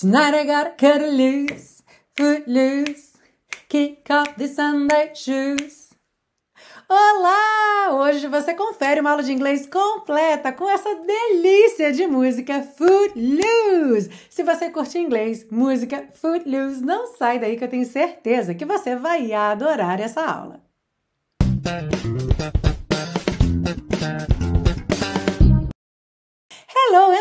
Tonight I gotta cut it loose, foot loose, kick off the Sunday shoes. Olá! Hoje você confere uma aula de inglês completa com essa delícia de música Footloose. Se você curte inglês, música Footloose, não sai daí que eu tenho certeza que você vai adorar essa aula.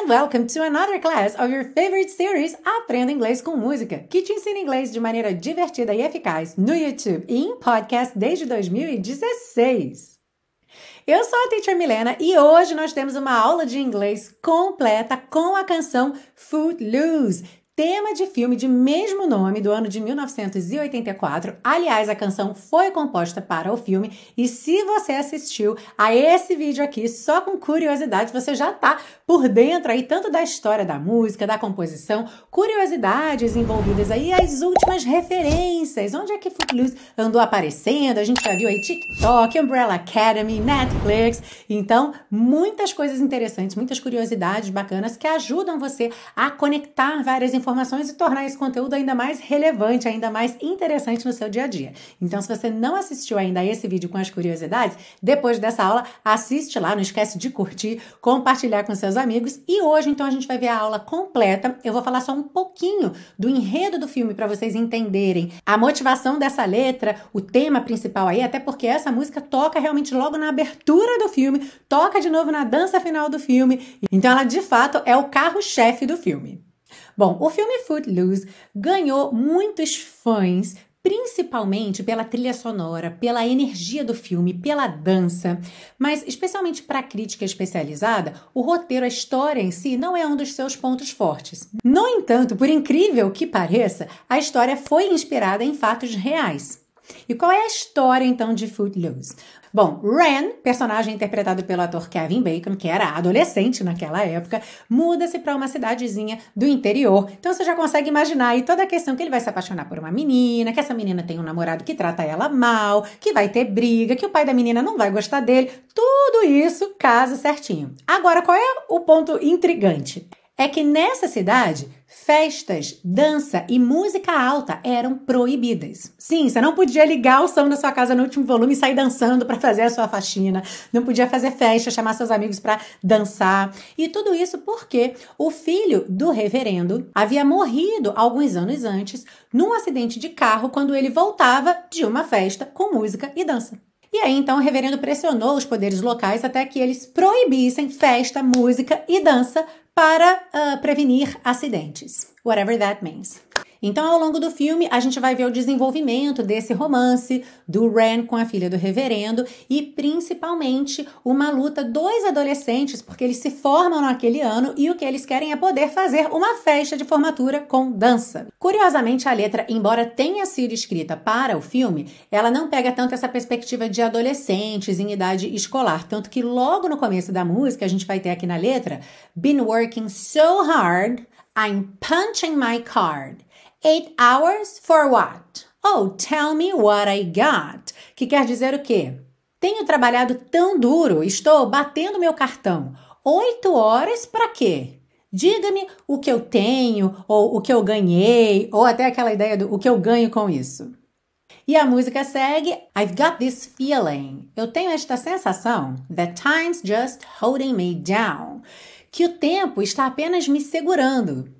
And welcome to another class of your favorite series Aprenda Inglês com Música, que te ensina inglês de maneira divertida e eficaz no YouTube e em podcast desde 2016. Eu sou a Teacher Milena e hoje nós temos uma aula de inglês completa com a canção Footloose, tema de filme de mesmo nome do ano de 1984. Aliás, a canção foi composta para o filme. E se você assistiu a esse vídeo aqui só com curiosidade, você já tá por dentro aí tanto da história da música, da composição, curiosidades envolvidas aí, as últimas referências, onde é que Footloose andou aparecendo, a gente já viu aí TikTok, Umbrella Academy, Netflix, então muitas coisas interessantes, muitas curiosidades bacanas que ajudam você a conectar várias informações informações e tornar esse conteúdo ainda mais relevante, ainda mais interessante no seu dia a dia. Então, se você não assistiu ainda esse vídeo com as curiosidades, depois dessa aula, assiste lá, não esquece de curtir, compartilhar com seus amigos. E hoje, então, a gente vai ver a aula completa. Eu vou falar só um pouquinho do enredo do filme para vocês entenderem a motivação dessa letra, o tema principal aí, até porque essa música toca realmente logo na abertura do filme, toca de novo na dança final do filme. Então, ela de fato é o carro-chefe do filme. Bom, o filme Footloose ganhou muitos fãs principalmente pela trilha sonora, pela energia do filme, pela dança, mas especialmente para a crítica especializada, o roteiro, a história em si não é um dos seus pontos fortes. No entanto, por incrível que pareça, a história foi inspirada em fatos reais. E qual é a história então de Footloose? Bom, Ren, personagem interpretado pelo ator Kevin Bacon, que era adolescente naquela época, muda-se para uma cidadezinha do interior. Então você já consegue imaginar aí toda a questão que ele vai se apaixonar por uma menina, que essa menina tem um namorado que trata ela mal, que vai ter briga, que o pai da menina não vai gostar dele. Tudo isso casa certinho. Agora, qual é o ponto intrigante? É que nessa cidade, festas, dança e música alta eram proibidas. Sim, você não podia ligar o som da sua casa no último volume e sair dançando para fazer a sua faxina, não podia fazer festa, chamar seus amigos para dançar. E tudo isso porque o filho do reverendo havia morrido alguns anos antes num acidente de carro quando ele voltava de uma festa com música e dança. E aí, então, o reverendo pressionou os poderes locais até que eles proibissem festa, música e dança para uh, prevenir acidentes. Whatever that means. Então, ao longo do filme, a gente vai ver o desenvolvimento desse romance do Ren com a filha do reverendo e principalmente uma luta dos adolescentes, porque eles se formam naquele ano e o que eles querem é poder fazer uma festa de formatura com dança. Curiosamente, a letra, embora tenha sido escrita para o filme, ela não pega tanto essa perspectiva de adolescentes em idade escolar, tanto que logo no começo da música a gente vai ter aqui na letra Been working so hard, I'm punching my card. Eight hours for what? Oh, tell me what I got. Que quer dizer o quê? Tenho trabalhado tão duro, estou batendo meu cartão. Oito horas para quê? Diga-me o que eu tenho, ou o que eu ganhei, ou até aquela ideia do o que eu ganho com isso. E a música segue: I've got this feeling. Eu tenho esta sensação that time's just holding me down. Que o tempo está apenas me segurando.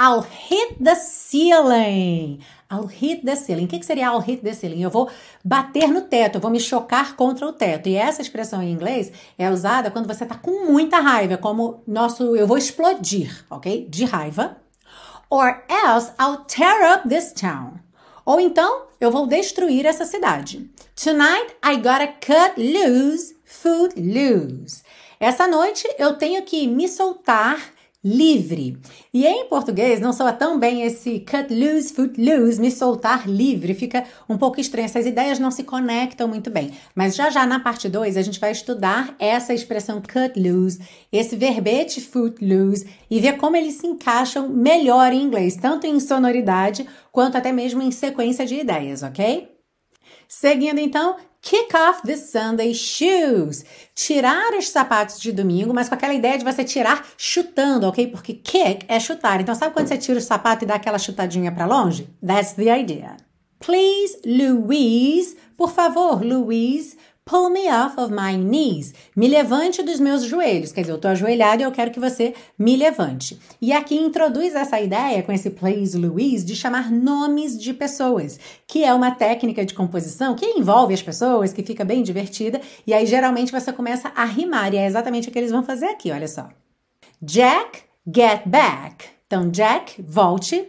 I'll hit the ceiling. I'll hit the ceiling. O que, que seria I'll hit the ceiling? Eu vou bater no teto, eu vou me chocar contra o teto. E essa expressão em inglês é usada quando você está com muita raiva, como nosso eu vou explodir, ok? De raiva. Or else I'll tear up this town. Ou então eu vou destruir essa cidade. Tonight I gotta cut loose, food loose. Essa noite eu tenho que me soltar livre. E em português não soa tão bem esse cut loose, foot loose, me soltar livre. Fica um pouco estranho, essas ideias não se conectam muito bem. Mas já já na parte 2 a gente vai estudar essa expressão cut loose, esse verbete foot loose e ver como eles se encaixam melhor em inglês, tanto em sonoridade quanto até mesmo em sequência de ideias, ok? Seguindo então, Kick off the Sunday shoes. Tirar os sapatos de domingo, mas com aquela ideia de você tirar chutando, ok? Porque kick é chutar. Então, sabe quando você tira o sapato e dá aquela chutadinha para longe? That's the idea. Please, Louise. Por favor, Louise. Pull me off of my knees. Me levante dos meus joelhos. Quer dizer, eu estou ajoelhado e eu quero que você me levante. E aqui introduz essa ideia com esse Please Louise de chamar nomes de pessoas, que é uma técnica de composição que envolve as pessoas, que fica bem divertida. E aí geralmente você começa a rimar. E é exatamente o que eles vão fazer aqui, olha só. Jack, get back. Então, Jack, volte.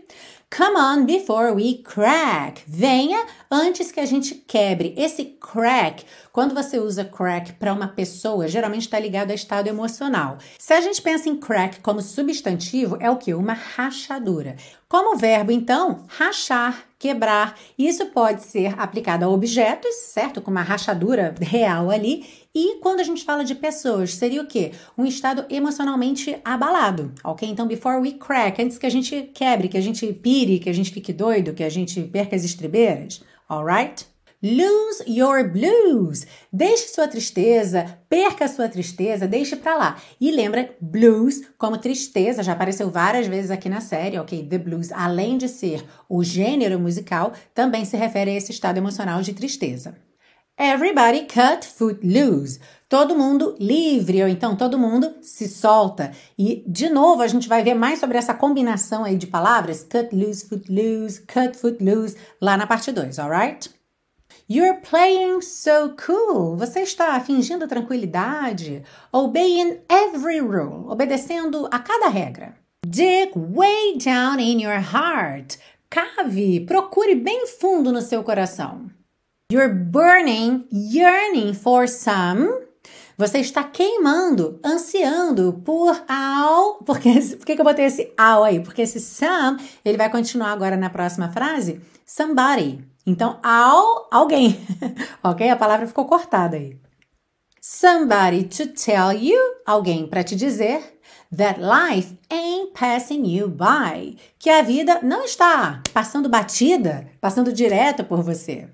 Come on before we crack. Venha antes que a gente quebre. Esse crack, quando você usa crack para uma pessoa, geralmente está ligado a estado emocional. Se a gente pensa em crack como substantivo, é o que? Uma rachadura. Como verbo, então, rachar, quebrar. Isso pode ser aplicado a objetos, certo? Com uma rachadura real ali. E quando a gente fala de pessoas, seria o quê? Um estado emocionalmente abalado, ok? Então, before we crack, antes que a gente quebre, que a gente pire, que a gente fique doido, que a gente perca as estribeiras, alright? Lose your blues. Deixe sua tristeza, perca sua tristeza, deixe pra lá. E lembra, blues como tristeza, já apareceu várias vezes aqui na série, ok? The blues, além de ser o gênero musical, também se refere a esse estado emocional de tristeza. Everybody cut foot loose. Todo mundo livre, ou então todo mundo se solta. E, de novo, a gente vai ver mais sobre essa combinação aí de palavras, cut loose, foot loose, cut foot loose, lá na parte 2, alright? You're playing so cool. Você está fingindo tranquilidade. Obeying every rule. Obedecendo a cada regra. Dig way down in your heart. Cave, procure bem fundo no seu coração. You're burning, yearning for some. Você está queimando, ansiando por ao. Por que, por que eu botei esse ao aí? Porque esse some, ele vai continuar agora na próxima frase. Somebody. Então, ao alguém. ok? A palavra ficou cortada aí. Somebody to tell you. Alguém para te dizer. That life ain't passing you by. Que a vida não está passando batida, passando direto por você.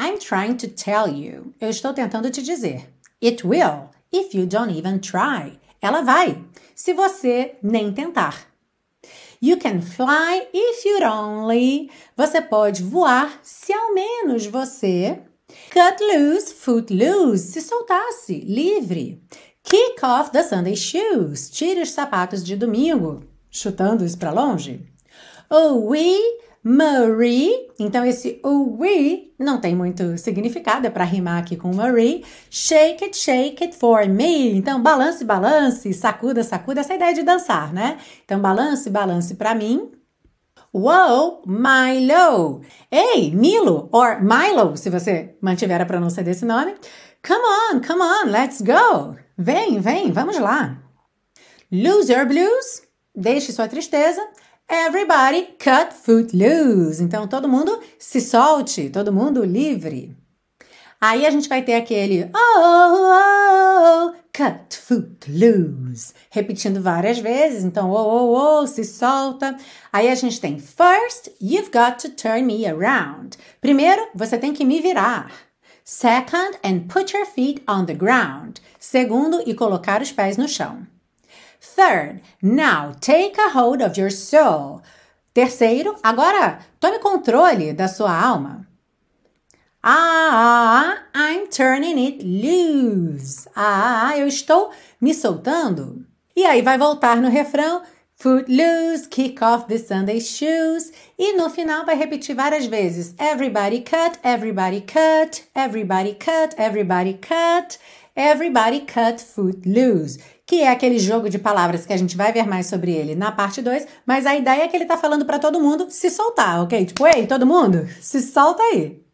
I'm trying to tell you. Eu estou tentando te dizer. It will, if you don't even try. Ela vai, se você nem tentar. You can fly if you only. Você pode voar se ao menos você. Cut loose, foot loose. Se soltasse, livre. Kick off the Sunday shoes. Tire os sapatos de domingo, chutando-os para longe. Oh, we Marie, então esse we não tem muito significado, é para rimar aqui com Marie. Shake it, shake it for me. Então, balance, balance, sacuda, sacuda, essa ideia de dançar, né? Então, balance, balance para mim. Whoa, Milo. Ei, Milo, or Milo, se você mantiver a pronúncia desse nome. Come on, come on, let's go. Vem, vem, vamos lá. Lose your blues. Deixe sua tristeza. Everybody cut foot loose. Então todo mundo se solte, todo mundo livre. Aí a gente vai ter aquele oh, oh, oh, cut foot loose, repetindo várias vezes. Então oh, oh, oh, se solta. Aí a gente tem first, you've got to turn me around. Primeiro, você tem que me virar. Second, and put your feet on the ground. Segundo, e colocar os pés no chão. Third, now take a hold of your soul. Terceiro, agora tome controle da sua alma. Ah, I'm turning it loose. Ah, eu estou me soltando. E aí vai voltar no refrão. Foot loose, kick off the Sunday shoes. E no final vai repetir várias vezes. Everybody cut, everybody cut, everybody cut, everybody cut, everybody cut foot loose que é aquele jogo de palavras que a gente vai ver mais sobre ele na parte 2, mas a ideia é que ele tá falando para todo mundo se soltar, ok? Tipo, ei, todo mundo, se solta aí.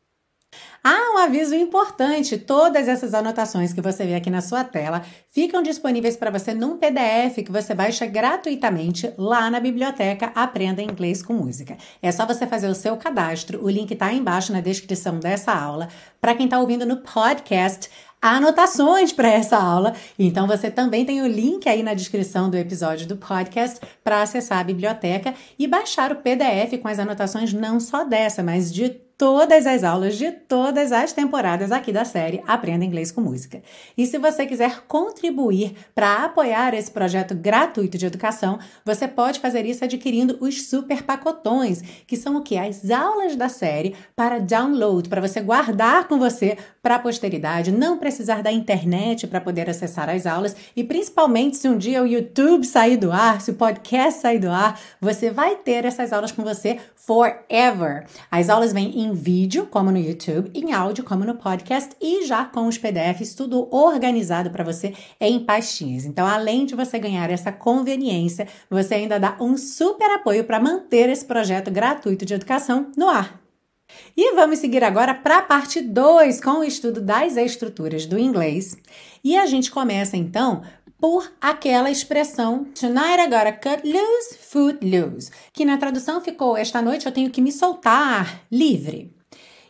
Ah, um aviso importante: todas essas anotações que você vê aqui na sua tela ficam disponíveis para você num PDF que você baixa gratuitamente lá na biblioteca Aprenda Inglês com Música. É só você fazer o seu cadastro, o link está embaixo na descrição dessa aula. Para quem está ouvindo no podcast, anotações para essa aula. Então você também tem o link aí na descrição do episódio do podcast para acessar a biblioteca e baixar o PDF com as anotações não só dessa, mas de todas as aulas de todas as temporadas aqui da série Aprenda Inglês com Música. E se você quiser contribuir para apoiar esse projeto gratuito de educação, você pode fazer isso adquirindo os super pacotões, que são o que? As aulas da série para download, para você guardar com você para a posteridade, não precisar da internet para poder acessar as aulas e principalmente se um dia o YouTube sair do ar, se o podcast sair do ar, você vai ter essas aulas com você forever. As aulas vêm em vídeo, como no YouTube, em áudio, como no podcast e já com os PDFs tudo organizado para você em pastinhas. Então, além de você ganhar essa conveniência, você ainda dá um super apoio para manter esse projeto gratuito de educação no ar. E vamos seguir agora para a parte 2 com o estudo das estruturas do inglês. E a gente começa então por aquela expressão Tonight I gotta cut loose, foot loose, que na tradução ficou Esta noite eu tenho que me soltar livre.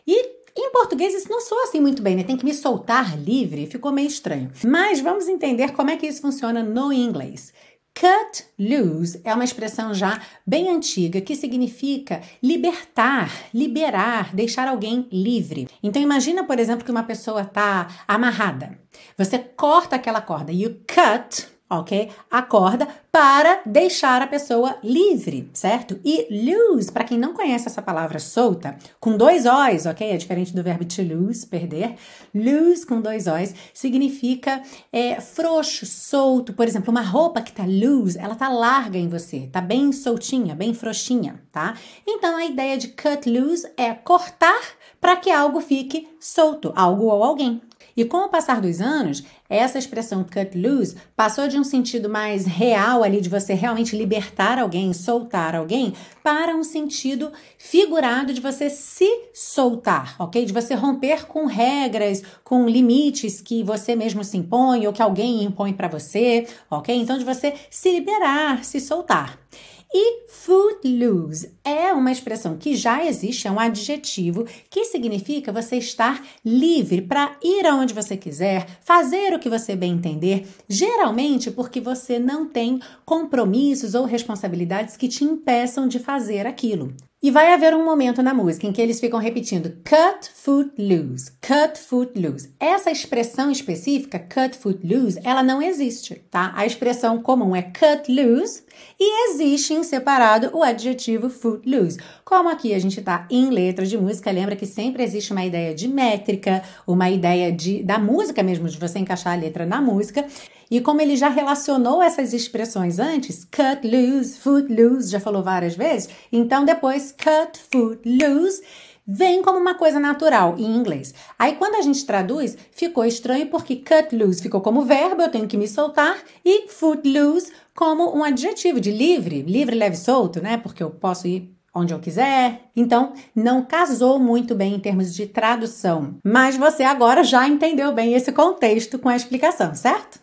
E em português isso não soa assim muito bem, né? Tem que me soltar livre, ficou meio estranho. Mas vamos entender como é que isso funciona no inglês. Cut loose é uma expressão já bem antiga que significa libertar, liberar, deixar alguém livre. Então imagina, por exemplo, que uma pessoa está amarrada. Você corta aquela corda, you cut ok? A corda para deixar a pessoa livre, certo? E lose, para quem não conhece essa palavra solta, com dois O's, ok? É diferente do verbo to lose, perder. Lose com dois O's significa é, frouxo, solto. Por exemplo, uma roupa que tá loose, ela tá larga em você, tá bem soltinha, bem frouxinha, tá? Então a ideia de cut loose é cortar para que algo fique solto, algo ou alguém, e com o passar dos anos, essa expressão cut loose passou de um sentido mais real ali de você realmente libertar alguém, soltar alguém, para um sentido figurado de você se soltar, ok? De você romper com regras, com limites que você mesmo se impõe ou que alguém impõe para você, ok? Então, de você se liberar, se soltar. E footloose é uma expressão que já existe, é um adjetivo que significa você estar livre para ir aonde você quiser, fazer o que você bem entender, geralmente porque você não tem compromissos ou responsabilidades que te impeçam de fazer aquilo. E vai haver um momento na música em que eles ficam repetindo cut foot loose, cut foot loose. Essa expressão específica, cut foot loose, ela não existe, tá? A expressão comum é cut loose e existe em separado o adjetivo foot loose. Como aqui a gente tá em letra de música, lembra que sempre existe uma ideia de métrica, uma ideia de da música mesmo, de você encaixar a letra na música. E como ele já relacionou essas expressões antes, cut loose, foot loose, já falou várias vezes, então depois cut, foot loose vem como uma coisa natural em inglês. Aí quando a gente traduz, ficou estranho porque cut loose ficou como verbo, eu tenho que me soltar, e foot loose como um adjetivo de livre, livre, leve, solto, né? Porque eu posso ir onde eu quiser. Então, não casou muito bem em termos de tradução. Mas você agora já entendeu bem esse contexto com a explicação, certo?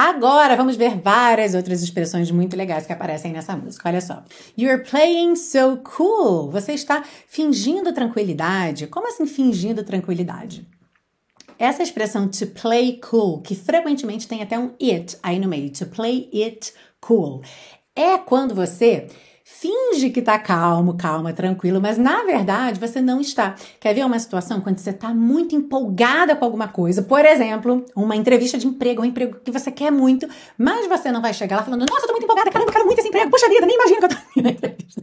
Agora vamos ver várias outras expressões muito legais que aparecem nessa música. Olha só. You're playing so cool. Você está fingindo tranquilidade. Como assim fingindo tranquilidade? Essa expressão to play cool, que frequentemente tem até um it aí no meio, to play it cool, é quando você finge que tá calmo, calma, tranquilo, mas na verdade você não está. Quer ver uma situação quando você tá muito empolgada com alguma coisa? Por exemplo, uma entrevista de emprego, um emprego que você quer muito, mas você não vai chegar lá falando: Nossa, eu tô muito empolgada, caramba, eu quero muito esse emprego, puxa vida, nem imagino que eu tô na entrevista.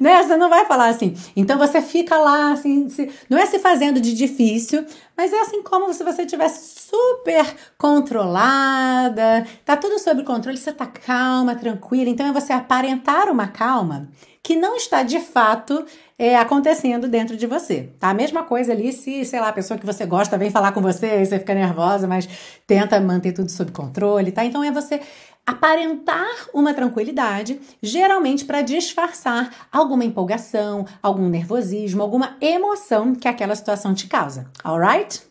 né? Você não vai falar assim. Então você fica lá, assim, se, não é se fazendo de difícil, mas é assim como se você tivesse super controlada, tá tudo sob controle, você tá calma, tranquila. Então é você aparentar uma calma que não está de fato é, acontecendo dentro de você. Tá? A mesma coisa ali se, sei lá, a pessoa que você gosta vem falar com você e você fica nervosa, mas tenta manter tudo sob controle, tá? Então é você aparentar uma tranquilidade, geralmente para disfarçar alguma empolgação, algum nervosismo, alguma emoção que aquela situação te causa. Alright?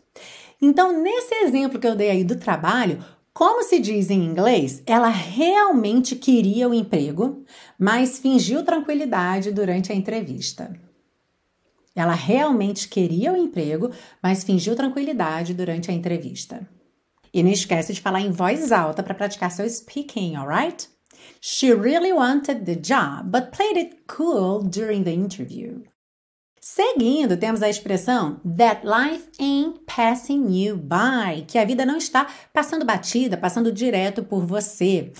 Então, nesse exemplo que eu dei aí do trabalho, como se diz em inglês, ela realmente queria o emprego, mas fingiu tranquilidade durante a entrevista. Ela realmente queria o emprego, mas fingiu tranquilidade durante a entrevista. E não esquece de falar em voz alta para praticar seu speaking, alright? She really wanted the job, but played it cool during the interview. Seguindo, temos a expressão that life ain't passing you by, que a vida não está passando batida, passando direto por você.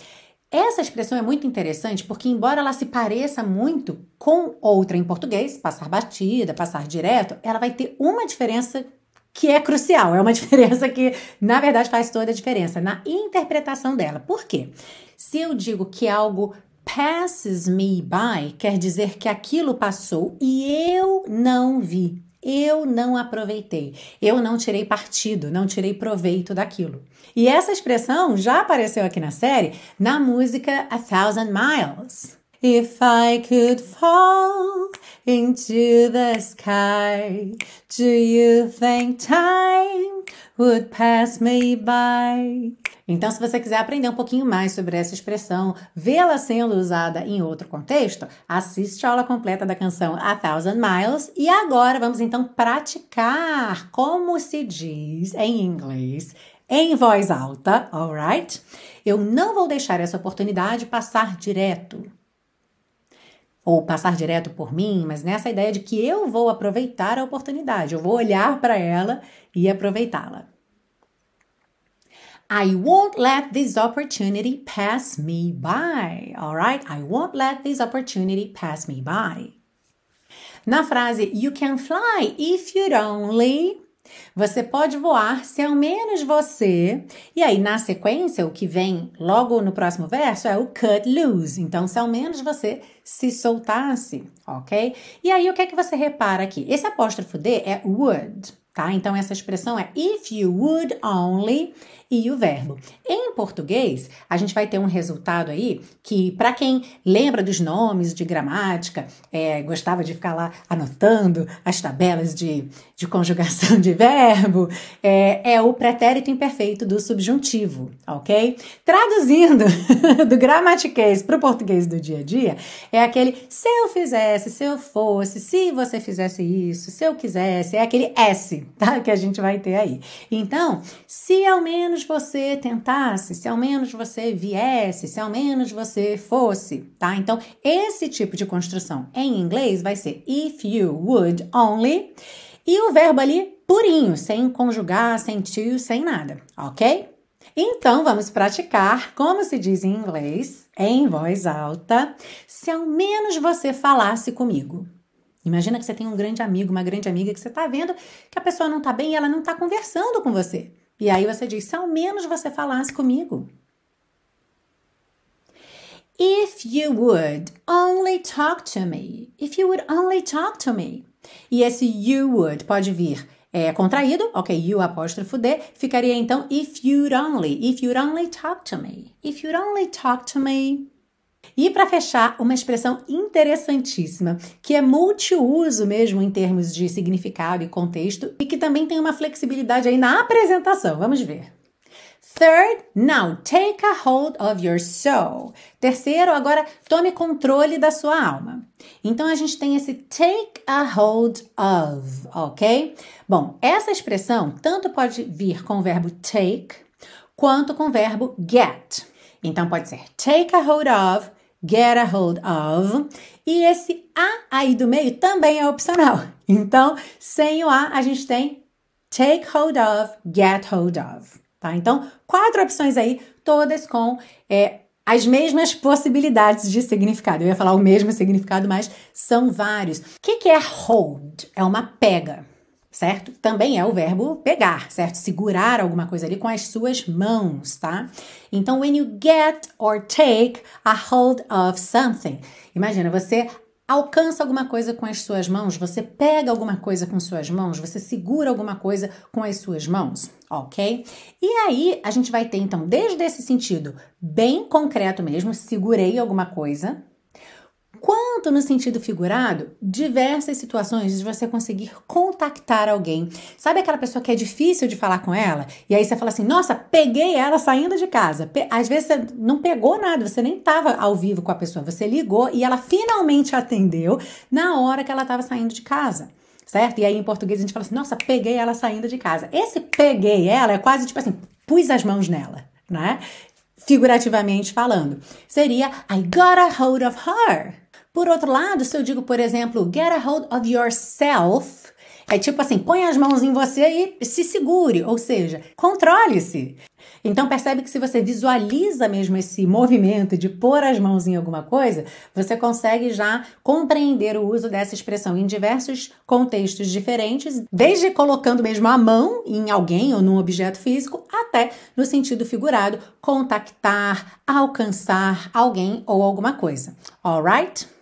Essa expressão é muito interessante porque, embora ela se pareça muito com outra em português, passar batida, passar direto, ela vai ter uma diferença que é crucial, é uma diferença que, na verdade, faz toda a diferença na interpretação dela. Por quê? Se eu digo que algo passes me by, quer dizer que aquilo passou e eu não vi. Eu não aproveitei, eu não tirei partido, não tirei proveito daquilo. E essa expressão já apareceu aqui na série na música A Thousand Miles. If I could fall into the sky, do you think time would pass me by? Então, se você quiser aprender um pouquinho mais sobre essa expressão, vê-la sendo usada em outro contexto, assiste a aula completa da canção A Thousand Miles. E agora vamos então praticar como se diz em inglês em voz alta, alright? Eu não vou deixar essa oportunidade passar direto. Ou passar direto por mim, mas nessa ideia de que eu vou aproveitar a oportunidade, eu vou olhar para ela e aproveitá-la. I won't let this opportunity pass me by. All right? I won't let this opportunity pass me by. Na frase You can fly if you'd only. Você pode voar se ao menos você. E aí, na sequência, o que vem logo no próximo verso é o cut loose. Então, se ao menos você se soltasse, ok? E aí, o que é que você repara aqui? Esse apóstrofo D é would tá? Então essa expressão é if you would only e o verbo. Em português, a gente vai ter um resultado aí que, para quem lembra dos nomes de gramática, é, gostava de ficar lá anotando as tabelas de, de conjugação de verbo, é, é o pretérito imperfeito do subjuntivo, ok? Traduzindo do gramatiquês para o português do dia a dia, é aquele se eu fizesse, se eu fosse, se você fizesse isso, se eu quisesse, é aquele S, tá? Que a gente vai ter aí. Então, se ao menos você tentasse, se ao menos você viesse, se ao menos você fosse, tá? Então, esse tipo de construção em inglês vai ser if you would only. E o verbo ali purinho, sem conjugar, sem to, sem nada, ok? Então, vamos praticar como se diz em inglês, em voz alta, se ao menos você falasse comigo. Imagina que você tem um grande amigo, uma grande amiga que você está vendo que a pessoa não está bem e ela não está conversando com você. E aí você diz: se ao menos você falasse comigo. If you would only talk to me. If you would only talk to me. E esse you would pode vir é, contraído, ok? You apóstrofo D, ficaria então if you'd only. If you'd only talk to me. If you'd only talk to me. E para fechar, uma expressão interessantíssima, que é multiuso mesmo em termos de significado e contexto, e que também tem uma flexibilidade aí na apresentação. Vamos ver. Third, now take a hold of your soul. Terceiro, agora tome controle da sua alma. Então a gente tem esse take a hold of, ok? Bom, essa expressão tanto pode vir com o verbo take quanto com o verbo get. Então pode ser take a hold of, get a hold of. E esse a aí do meio também é opcional. Então, sem o a, a gente tem take hold of, get hold of. Tá? Então, quatro opções aí, todas com é, as mesmas possibilidades de significado. Eu ia falar o mesmo significado, mas são vários. O que, que é hold? É uma pega certo? Também é o verbo pegar, certo? Segurar alguma coisa ali com as suas mãos, tá? Então, when you get or take a hold of something. Imagina, você alcança alguma coisa com as suas mãos, você pega alguma coisa com suas mãos, você segura alguma coisa com as suas mãos, ok? E aí a gente vai ter então, desde esse sentido bem concreto mesmo, segurei alguma coisa, quanto no sentido figurado, diversas situações de você conseguir contactar alguém. Sabe aquela pessoa que é difícil de falar com ela? E aí você fala assim: nossa, peguei ela saindo de casa. Às vezes você não pegou nada, você nem estava ao vivo com a pessoa, você ligou e ela finalmente atendeu na hora que ela estava saindo de casa certo? E aí em português a gente fala assim: nossa, peguei ela saindo de casa. Esse peguei ela é quase tipo assim, pus as mãos nela, né? Figurativamente falando. Seria I got a hold of her. Por outro lado, se eu digo, por exemplo, get a hold of yourself, é tipo assim, põe as mãos em você e se segure, ou seja, controle-se. Então percebe que se você visualiza mesmo esse movimento de pôr as mãos em alguma coisa, você consegue já compreender o uso dessa expressão em diversos contextos diferentes, desde colocando mesmo a mão em alguém ou num objeto físico, até no sentido figurado, contactar, alcançar alguém ou alguma coisa. Alright?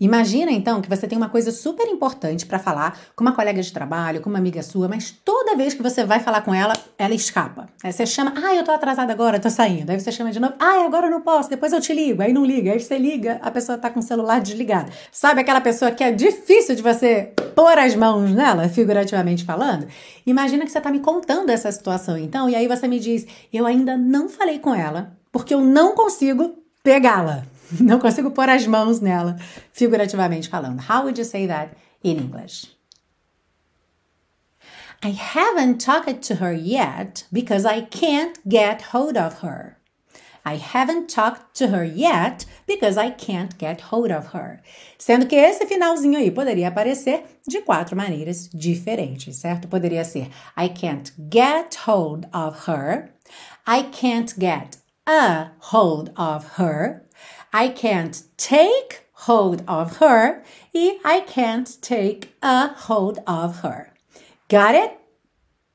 Imagina então que você tem uma coisa super importante para falar com uma colega de trabalho, com uma amiga sua, mas toda vez que você vai falar com ela, ela escapa. Aí você chama, ah, eu tô atrasada agora, tô saindo. Aí você chama de novo, ah, agora eu não posso, depois eu te ligo. Aí não liga, aí você liga, a pessoa tá com o celular desligado. Sabe aquela pessoa que é difícil de você pôr as mãos nela, figurativamente falando? Imagina que você tá me contando essa situação então, e aí você me diz, eu ainda não falei com ela, porque eu não consigo pegá-la. Não consigo pôr as mãos nela, figurativamente falando. How would you say that in English? I haven't talked to her yet because I can't get hold of her. I haven't talked to her yet because I can't get hold of her. Sendo que esse finalzinho aí poderia aparecer de quatro maneiras diferentes, certo? Poderia ser I can't get hold of her, I can't get a hold of her, I can't take hold of her e I can't take a hold of her. Got it?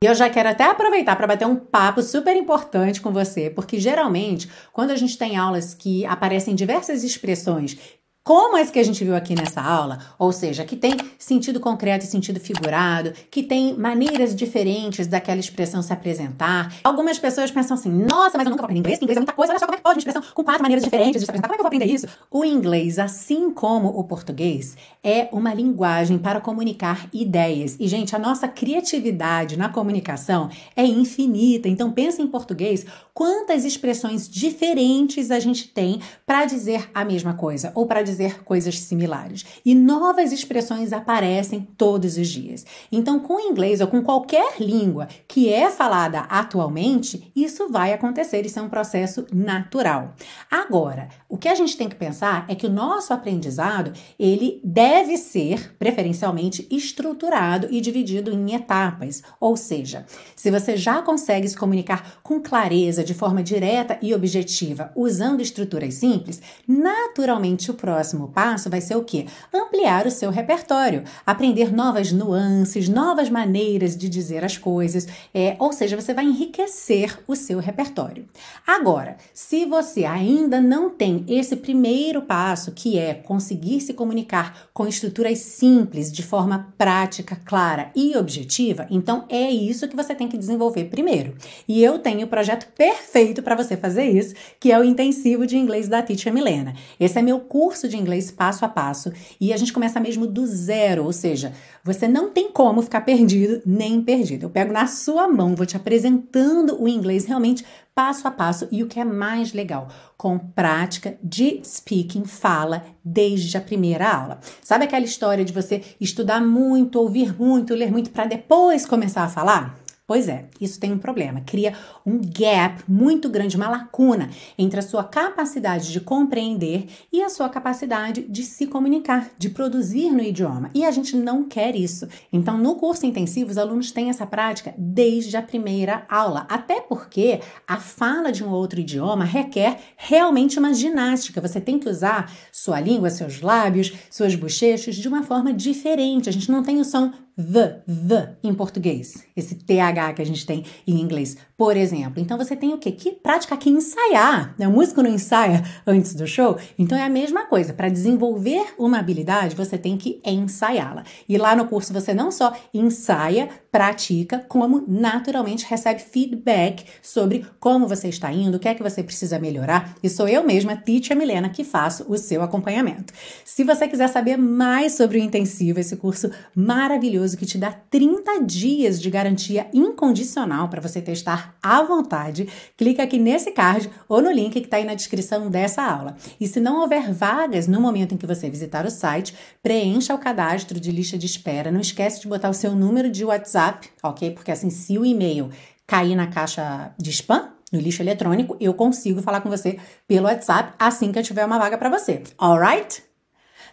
E eu já quero até aproveitar para bater um papo super importante com você, porque geralmente, quando a gente tem aulas que aparecem diversas expressões como esse que a gente viu aqui nessa aula, ou seja, que tem sentido concreto e sentido figurado, que tem maneiras diferentes daquela expressão se apresentar. Algumas pessoas pensam assim: nossa, mas eu nunca vou aprender inglês, inglês é muita coisa, olha só como é que pode uma expressão com quatro maneiras diferentes de se apresentar, como é que eu vou aprender isso? O inglês, assim como o português, é uma linguagem para comunicar ideias. E, gente, a nossa criatividade na comunicação é infinita. Então, pensa em português, quantas expressões diferentes a gente tem para dizer a mesma coisa, ou para dizer dizer coisas similares. E novas expressões aparecem todos os dias. Então, com inglês ou com qualquer língua que é falada atualmente, isso vai acontecer, isso é um processo natural. Agora, o que a gente tem que pensar é que o nosso aprendizado, ele deve ser preferencialmente estruturado e dividido em etapas. Ou seja, se você já consegue se comunicar com clareza, de forma direta e objetiva, usando estruturas simples, naturalmente o próximo próximo passo vai ser o quê? Ampliar o seu repertório, aprender novas nuances, novas maneiras de dizer as coisas, é, ou seja, você vai enriquecer o seu repertório. Agora, se você ainda não tem esse primeiro passo, que é conseguir se comunicar com estruturas simples, de forma prática, clara e objetiva, então é isso que você tem que desenvolver primeiro. E eu tenho o projeto perfeito para você fazer isso, que é o intensivo de inglês da Teacher Milena. Esse é meu curso de de inglês passo a passo e a gente começa mesmo do zero, ou seja, você não tem como ficar perdido nem perdido. Eu pego na sua mão, vou te apresentando o inglês realmente passo a passo e o que é mais legal, com prática de speaking, fala desde a primeira aula. Sabe aquela história de você estudar muito, ouvir muito, ler muito para depois começar a falar? Pois é, isso tem um problema. Cria um gap muito grande, uma lacuna entre a sua capacidade de compreender e a sua capacidade de se comunicar, de produzir no idioma. E a gente não quer isso. Então, no curso intensivo, os alunos têm essa prática desde a primeira aula. Até porque a fala de um outro idioma requer realmente uma ginástica. Você tem que usar sua língua, seus lábios, suas bochechas de uma forma diferente. A gente não tem o som the, the em português, esse TH que a gente tem em inglês, por exemplo. Então você tem o quê? Que prática que ensaiar. Né? O músico não ensaia antes do show, então é a mesma coisa. Para desenvolver uma habilidade, você tem que ensaiá-la. E lá no curso você não só ensaia, pratica, como naturalmente recebe feedback sobre como você está indo, o que é que você precisa melhorar. E sou eu mesma, Titia Milena, que faço o seu acompanhamento. Se você quiser saber mais sobre o intensivo, esse curso maravilhoso que te dá 30 dias de garantia incondicional para você testar à vontade, clica aqui nesse card ou no link que está aí na descrição dessa aula. E se não houver vagas no momento em que você visitar o site, preencha o cadastro de lista de espera. Não esquece de botar o seu número de WhatsApp, ok? Porque assim, se o e-mail cair na caixa de spam, no lixo eletrônico, eu consigo falar com você pelo WhatsApp assim que eu tiver uma vaga para você. Alright?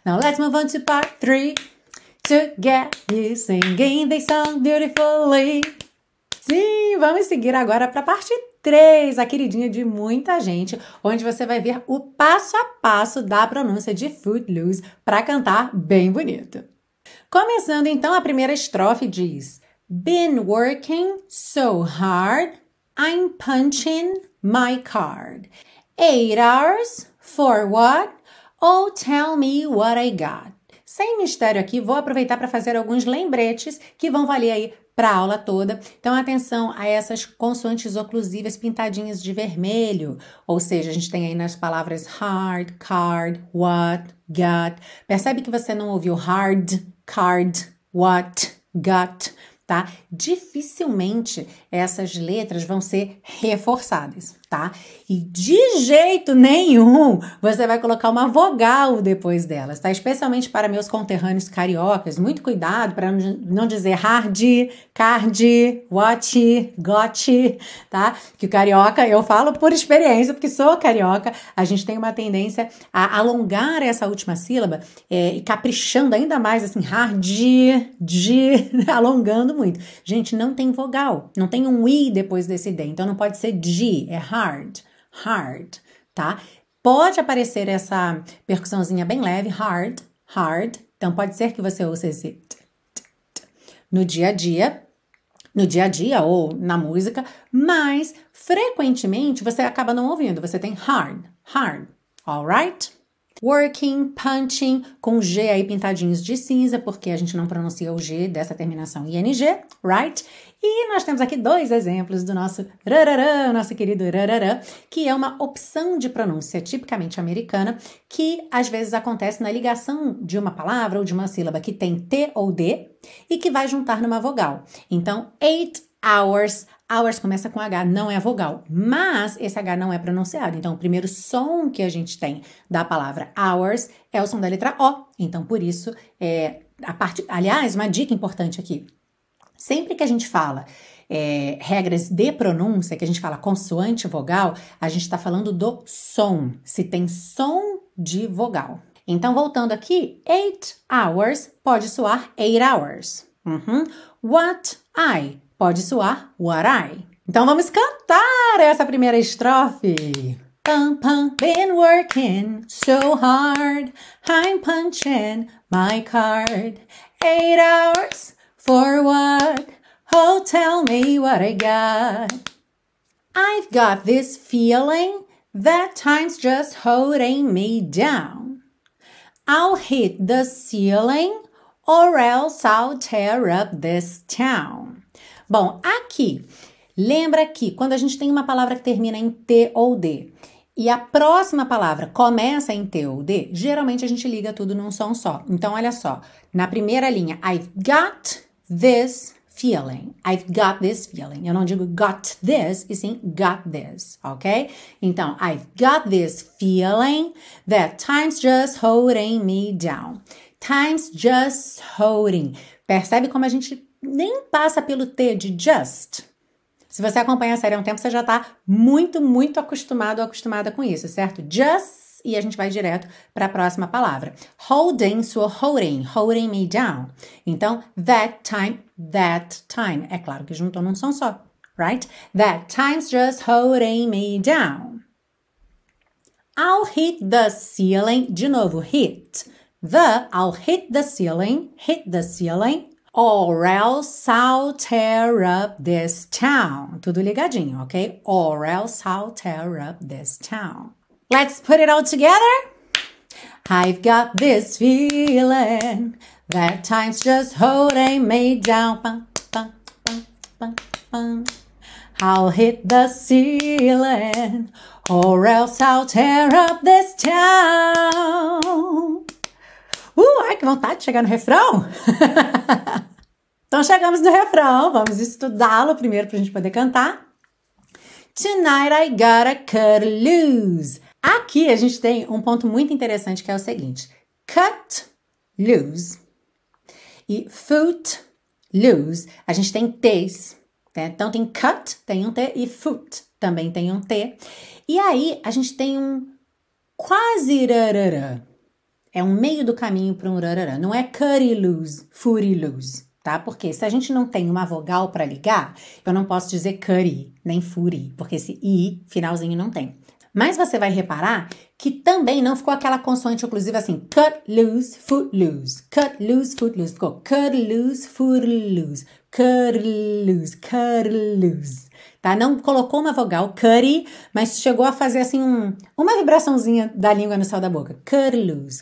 Now let's move on to part three. To get you singing this song beautifully. Sim, vamos seguir agora para a parte 3, a queridinha de muita gente, onde você vai ver o passo a passo da pronúncia de Footloose para cantar bem bonito. Começando então, a primeira estrofe diz: Been working so hard, I'm punching my card. Eight hours for what? Oh, tell me what I got. Sem mistério aqui, vou aproveitar para fazer alguns lembretes que vão valer aí para a aula toda. Então, atenção a essas consoantes oclusivas pintadinhas de vermelho. Ou seja, a gente tem aí nas palavras hard, card, what, got. Percebe que você não ouviu hard, card, what, got, tá? Dificilmente essas letras vão ser reforçadas tá? E de jeito nenhum você vai colocar uma vogal depois delas, tá? Especialmente para meus conterrâneos cariocas, muito cuidado para não dizer hard, card, what, got, tá? Que o carioca, eu falo por experiência, porque sou carioca, a gente tem uma tendência a alongar essa última sílaba é, e caprichando ainda mais assim, hard, de, alongando muito. Gente, não tem vogal, não tem um i depois desse d, então não pode ser de, é hard hard, tá? Pode aparecer essa percussãozinha bem leve, hard, hard. Então pode ser que você ouça esse no dia a dia, no dia a dia ou na música, mas frequentemente você acaba não ouvindo. Você tem hard, hard, alright? Working, punching, com G aí pintadinhos de cinza, porque a gente não pronuncia o G dessa terminação ING, right? E nós temos aqui dois exemplos do nosso rararã, nosso querido rararã, que é uma opção de pronúncia tipicamente americana, que às vezes acontece na ligação de uma palavra ou de uma sílaba que tem T ou D e que vai juntar numa vogal. Então, eight hours Hours começa com H, não é vogal, mas esse H não é pronunciado. Então, o primeiro som que a gente tem da palavra hours é o som da letra O. Então, por isso, é, a parte. Aliás, uma dica importante aqui: sempre que a gente fala é, regras de pronúncia, que a gente fala consoante vogal, a gente está falando do som, se tem som de vogal. Então, voltando aqui, eight hours pode soar eight hours. Uhum. What I pode soar I. Então vamos cantar essa primeira estrofe. Pum pum, been working so hard. I'm punching my card. Eight hours for what? Oh, tell me what I got. I've got this feeling that time's just holding me down. I'll hit the ceiling or else I'll tear up this town. Bom, aqui, lembra que quando a gente tem uma palavra que termina em T ou D e a próxima palavra começa em T ou D, geralmente a gente liga tudo num som só. Então, olha só, na primeira linha, I've got this feeling. I've got this feeling. Eu não digo got this, e sim got this, ok? Então, I've got this feeling that time's just holding me down. Time's just holding. Percebe como a gente nem passa pelo T de just. Se você acompanha a série há um tempo, você já está muito, muito acostumado ou acostumada com isso, certo? Just e a gente vai direto para a próxima palavra. Holding, sua holding, holding me down. Então, that time, that time. É claro que juntou num som só, right? That time's just holding me down. I'll hit the ceiling. De novo, hit. The, I'll hit the ceiling, hit the ceiling or else I'll tear up this town. Tudo ligadinho, ok? Or else I'll tear up this town. Let's put it all together. I've got this feeling that time's just holding me down. I'll hit the ceiling, or else I'll tear up this town. Uh, ai, que vontade de chegar no refrão! então chegamos no refrão, vamos estudá-lo primeiro para a gente poder cantar. Tonight I gotta cut loose. Aqui a gente tem um ponto muito interessante que é o seguinte: cut loose e foot loose. A gente tem T's, né? Então tem cut, tem um T, e foot também tem um T. E aí a gente tem um quase rarará é um meio do caminho para um rarará. Não é curry lose, furi lose, tá? Porque se a gente não tem uma vogal para ligar, eu não posso dizer curry, nem furi, porque esse i finalzinho não tem. Mas você vai reparar que também não ficou aquela consoante oclusiva assim, cut loose, foot loose, cut loose, foot loose. Ficou cut loose, foot loose, cut loose, cut loose. Tá? Não colocou uma vogal, cutty, mas chegou a fazer assim um, uma vibraçãozinha da língua no céu da boca. Loose,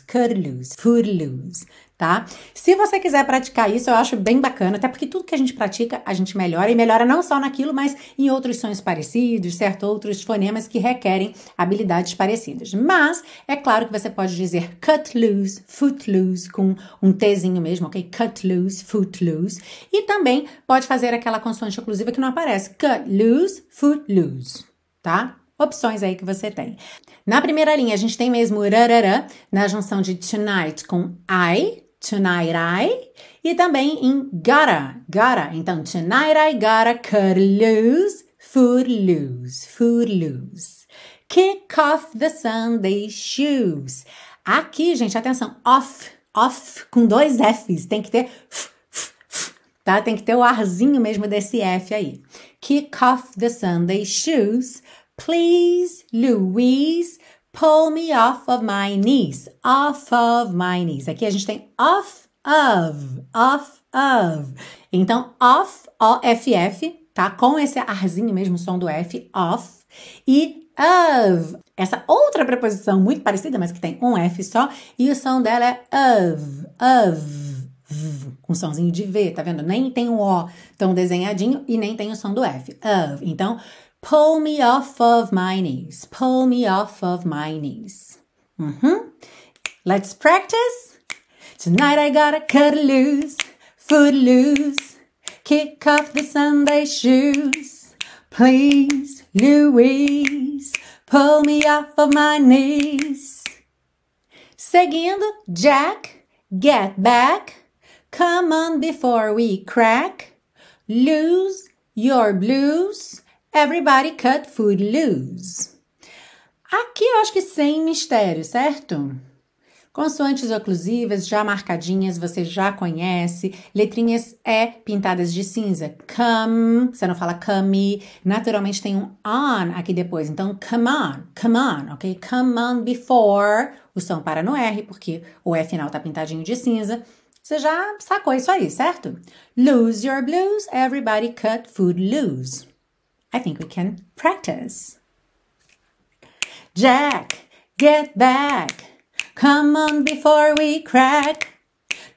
foot loose tá? Se você quiser praticar isso, eu acho bem bacana, até porque tudo que a gente pratica, a gente melhora e melhora não só naquilo, mas em outros sons parecidos, certo? Outros fonemas que requerem habilidades parecidas. Mas é claro que você pode dizer cut loose, foot loose com um Tzinho mesmo, ok? Cut loose, foot loose. E também pode fazer aquela consoante oclusiva que não aparece. Cut loose, foot loose, tá? opções aí que você tem. Na primeira linha, a gente tem mesmo rarará, na junção de tonight com I, tonight I. E também em gotta, gotta. Então, tonight I gotta cut loose, food loose. Kick off the Sunday shoes. Aqui, gente, atenção, off, off com dois Fs. Tem que ter tá? Tem que ter o arzinho mesmo desse F aí. Kick off the Sunday shoes. Please, Louise, Pull me off of my knees. Off of my knees. Aqui a gente tem off of. Off of. Então, off, O-F-F, tá? Com esse arzinho mesmo, som do F, off. E of. Essa outra preposição muito parecida, mas que tem um F só. E o som dela é of. Of. Com somzinho de V, tá vendo? Nem tem um O tão desenhadinho e nem tem o som do F. Of. Então, Pull me off of my knees. Pull me off of my knees. Mm-hmm. Let's practice. Tonight I gotta cut loose, foot loose, kick off the Sunday shoes. Please, Louise, pull me off of my knees. Seguindo, Jack, get back. Come on before we crack. Lose your blues. Everybody cut food loose. Aqui eu acho que sem mistério, certo? Consoantes oclusivas já marcadinhas, você já conhece. Letrinhas E pintadas de cinza. Come, você não fala come. Naturalmente tem um on aqui depois. Então, come on, come on, ok? Come on before. O som para no R, porque o E final tá pintadinho de cinza. Você já sacou isso aí, certo? Lose your blues, everybody cut food loose. I think we can practice. Jack, get back. Come on before we crack.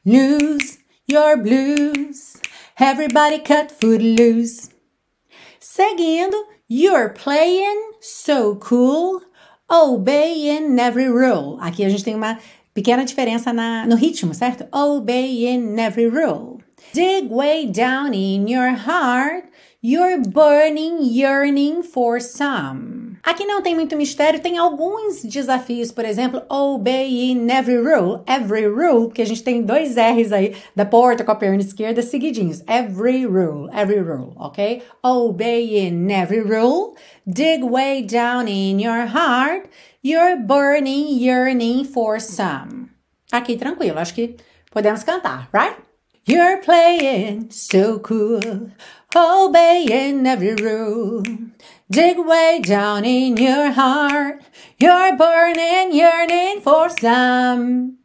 Lose your blues. Everybody cut foot loose. Seguindo, you're playing so cool. Obeying every rule. Aqui a gente tem uma pequena diferença na, no ritmo, certo? Obeying every rule. Dig way down in your heart. You're burning, yearning for some. Aqui não tem muito mistério, tem alguns desafios, por exemplo, obeying every rule, every rule, porque a gente tem dois R's aí da porta com a perna esquerda seguidinhos. Every rule, every rule, ok? Obeying every rule, dig way down in your heart, you're burning, yearning for some. Aqui tranquilo, acho que podemos cantar, right? You're playing so cool, obeying every rule. Dig way down in your heart, you're burning, yearning for some.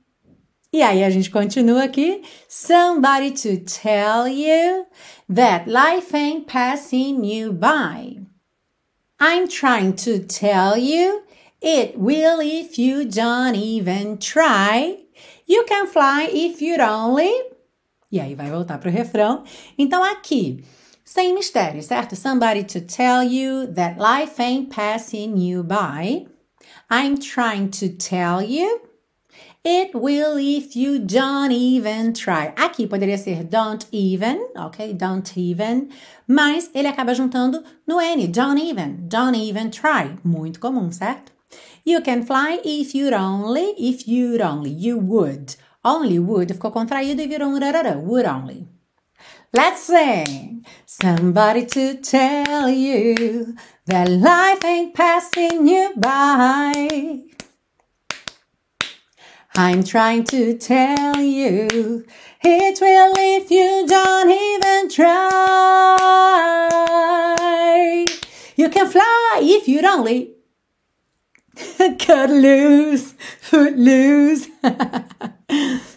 E aí a gente continua aqui. Somebody to tell you that life ain't passing you by. I'm trying to tell you it will if you don't even try. You can fly if you'd only E aí vai voltar para o refrão. Então aqui, sem mistério, certo? Somebody to tell you that life ain't passing you by. I'm trying to tell you. It will if you don't even try. Aqui poderia ser don't even, ok? Don't even. Mas ele acaba juntando no N. Don't even. Don't even try. Muito comum, certo? You can fly if you'd only. If you'd only. You would. Only would ficou contraído e virou um rarará. Would only. Let's sing. Somebody to tell you that life ain't passing you by. I'm trying to tell you, it will if you don't even try. You can fly if you don't leave. Cut loose, foot loose.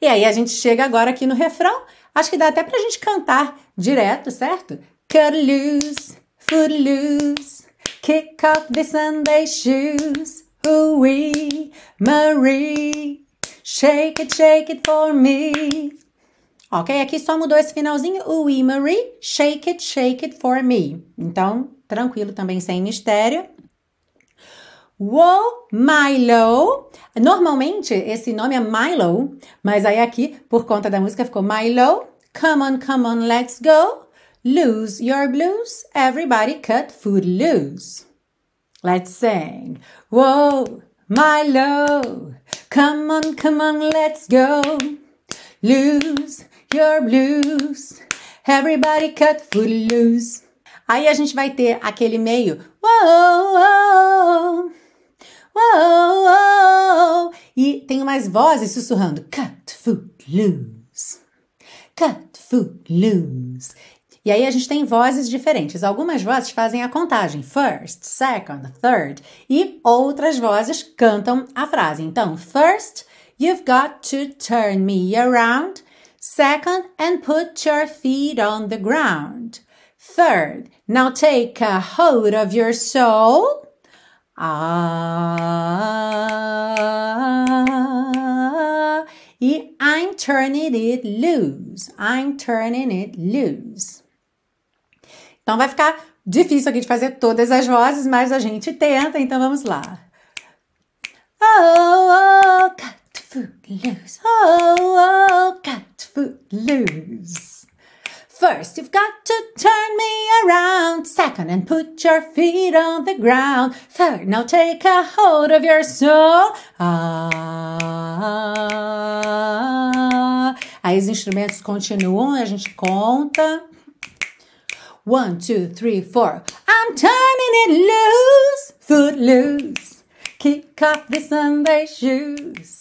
e aí a gente chega agora aqui no refrão. Acho que dá até pra gente cantar direto, certo? Cut loose, foot loose. Kick off the Sunday shoes. Ooh-wee, Marie. Shake it, shake it for me. Ok? Aqui só mudou esse finalzinho. Ooh-wee, Marie. Shake it, shake it for me. Então, tranquilo também, sem mistério. Whoa, Milo. Normalmente esse nome é Milo, mas aí aqui, por conta da música, ficou Milo. Come on, come on, let's go. Lose your blues. Everybody cut food loose. Let's sing. Whoa, Milo. Come on, come on, let's go. Lose your blues. Everybody cut food loose. Aí a gente vai ter aquele meio. Whoa, whoa, whoa, e tem umas vozes sussurrando. Cut food loose. Cut food loose. E aí a gente tem vozes diferentes. Algumas vozes fazem a contagem, first, second, third, e outras vozes cantam a frase. Então, first, you've got to turn me around. Second, and put your feet on the ground. Third, now take a hold of your soul. Ah, e I'm turning it loose. I'm turning it loose. Então vai ficar difícil aqui de fazer todas as vozes, mas a gente tenta, então vamos lá. Oh, oh, cut foot loose. Oh, oh, cut foot loose. First, you've got to turn me around. Second, and put your feet on the ground. Third, now take a hold of your soul. Ah. Aí os instrumentos continuam, a gente conta. One, two, three, four. I'm turning it loose, foot loose. Kick off the Sunday shoes.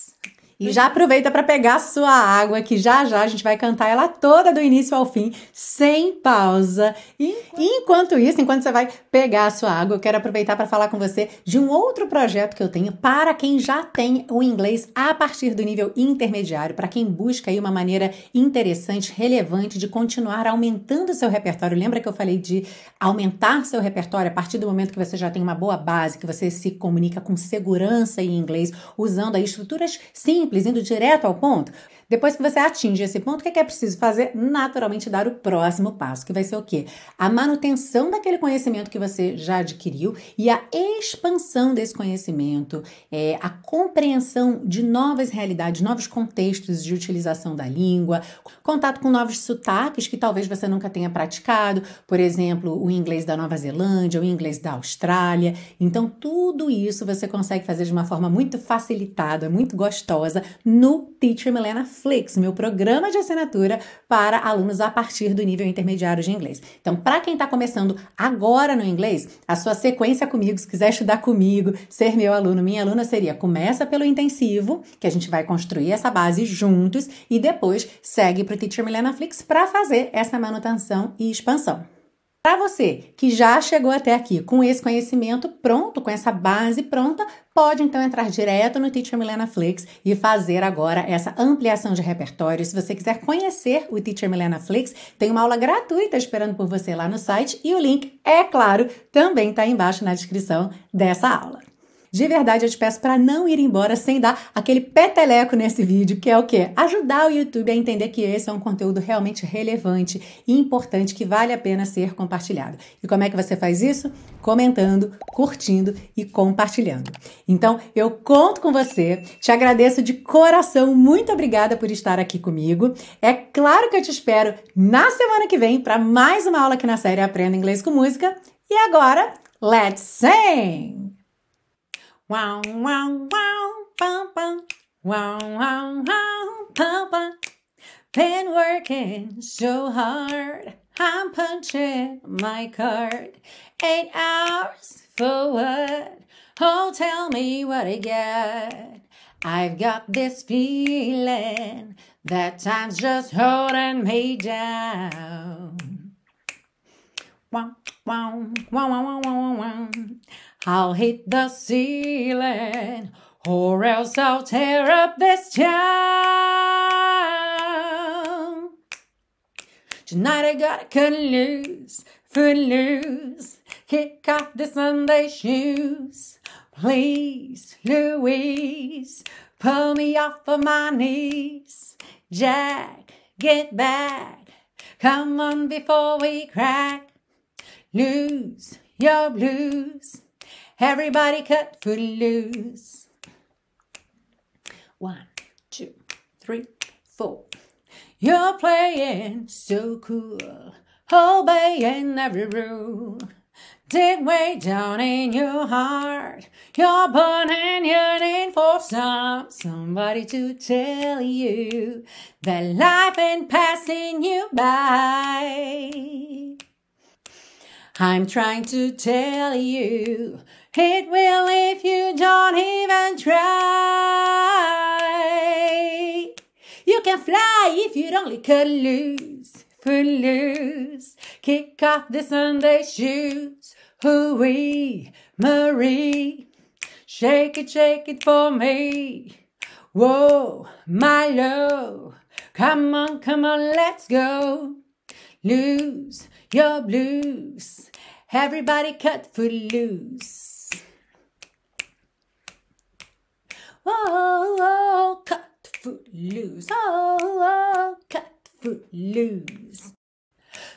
E já aproveita para pegar sua água, que já já a gente vai cantar ela toda do início ao fim, sem pausa. E enquanto isso, enquanto você vai pegar a sua água, eu quero aproveitar para falar com você de um outro projeto que eu tenho para quem já tem o inglês a partir do nível intermediário, para quem busca aí uma maneira interessante, relevante de continuar aumentando seu repertório. Lembra que eu falei de aumentar seu repertório a partir do momento que você já tem uma boa base, que você se comunica com segurança em inglês, usando aí estruturas simples simples, indo direto ao ponto. Depois que você atinge esse ponto, o que é, que é preciso fazer? Naturalmente, dar o próximo passo, que vai ser o quê? A manutenção daquele conhecimento que você já adquiriu e a expansão desse conhecimento, é, a compreensão de novas realidades, novos contextos de utilização da língua, contato com novos sotaques que talvez você nunca tenha praticado, por exemplo, o inglês da Nova Zelândia, o inglês da Austrália. Então, tudo isso você consegue fazer de uma forma muito facilitada, muito gostosa no Teacher Milena Flix, meu programa de assinatura para alunos a partir do nível intermediário de inglês. Então, para quem está começando agora no inglês, a sua sequência comigo, se quiser estudar comigo, ser meu aluno, minha aluna, seria começa pelo intensivo, que a gente vai construir essa base juntos, e depois segue para o Teacher Milena Flix para fazer essa manutenção e expansão. Para você que já chegou até aqui com esse conhecimento pronto, com essa base pronta, pode então entrar direto no Teacher Milena Flix e fazer agora essa ampliação de repertório. Se você quiser conhecer o Teacher Milena Flix, tem uma aula gratuita esperando por você lá no site e o link, é claro, também está embaixo na descrição dessa aula. De verdade, eu te peço para não ir embora sem dar aquele peteleco nesse vídeo, que é o quê? Ajudar o YouTube a entender que esse é um conteúdo realmente relevante e importante que vale a pena ser compartilhado. E como é que você faz isso? Comentando, curtindo e compartilhando. Então, eu conto com você, te agradeço de coração, muito obrigada por estar aqui comigo. É claro que eu te espero na semana que vem para mais uma aula aqui na série Aprenda Inglês com Música. E agora, let's sing! Wow, wow, wow, bum, bum. Wow, wow, wow, bum, bum. Been working so hard. I'm punching my card. Eight hours for what? Oh, tell me what I get. I've got this feeling that time's just holding me down. Wow, wow, wow, wow, wow, wow, wow. I'll hit the ceiling, or else I'll tear up this town. Tonight I gotta cut loose, foot loose, kick off the Sunday shoes. Please, Louise, pull me off of my knees. Jack, get back. Come on before we crack. Lose your blues. Everybody cut foot loose. One, two, three, four. You're playing so cool, obeying every rule. Deep way down in your heart, you're burning yearning for some somebody to tell you that life ain't passing you by. I'm trying to tell you it will if you don't even try. You can fly if you'd only cut loose, foot loose. Kick off the Sunday shoes. Hooey, Marie. Shake it, shake it for me. Whoa, my love. Come on, come on, let's go. Lose your blues. Everybody cut foot loose. Oh, oh, cut foot loose. Oh, oh, cut foot loose.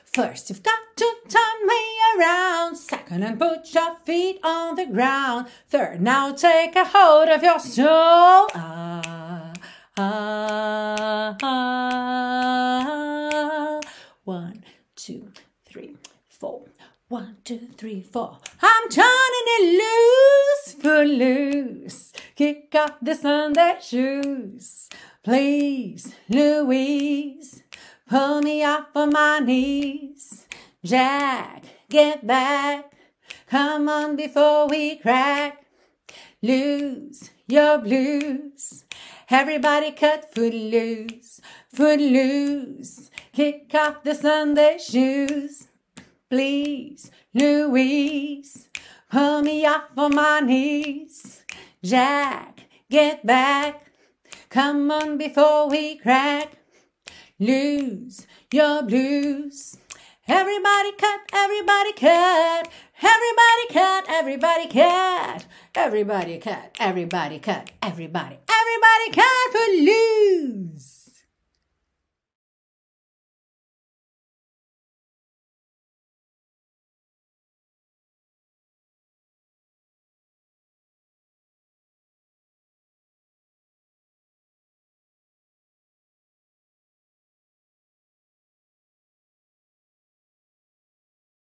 First, you've got to turn me around. Second, and put your feet on the ground. Third, now take a hold of your soul. Ah, ah, ah. One, two, two, three, four. I'm turning it loose, foot loose. Kick off the Sunday shoes. Please, Louise, pull me off of my knees. Jack, get back. Come on before we crack. Lose your blues. Everybody cut foot loose, foot loose. Kick off the Sunday shoes. Please, Louise, pull me off of my knees. Jack, get back. Come on before we crack. Lose your blues. Everybody cut, everybody cut. Everybody cut, everybody cut. Everybody cut, everybody cut, everybody, everybody cut for loose.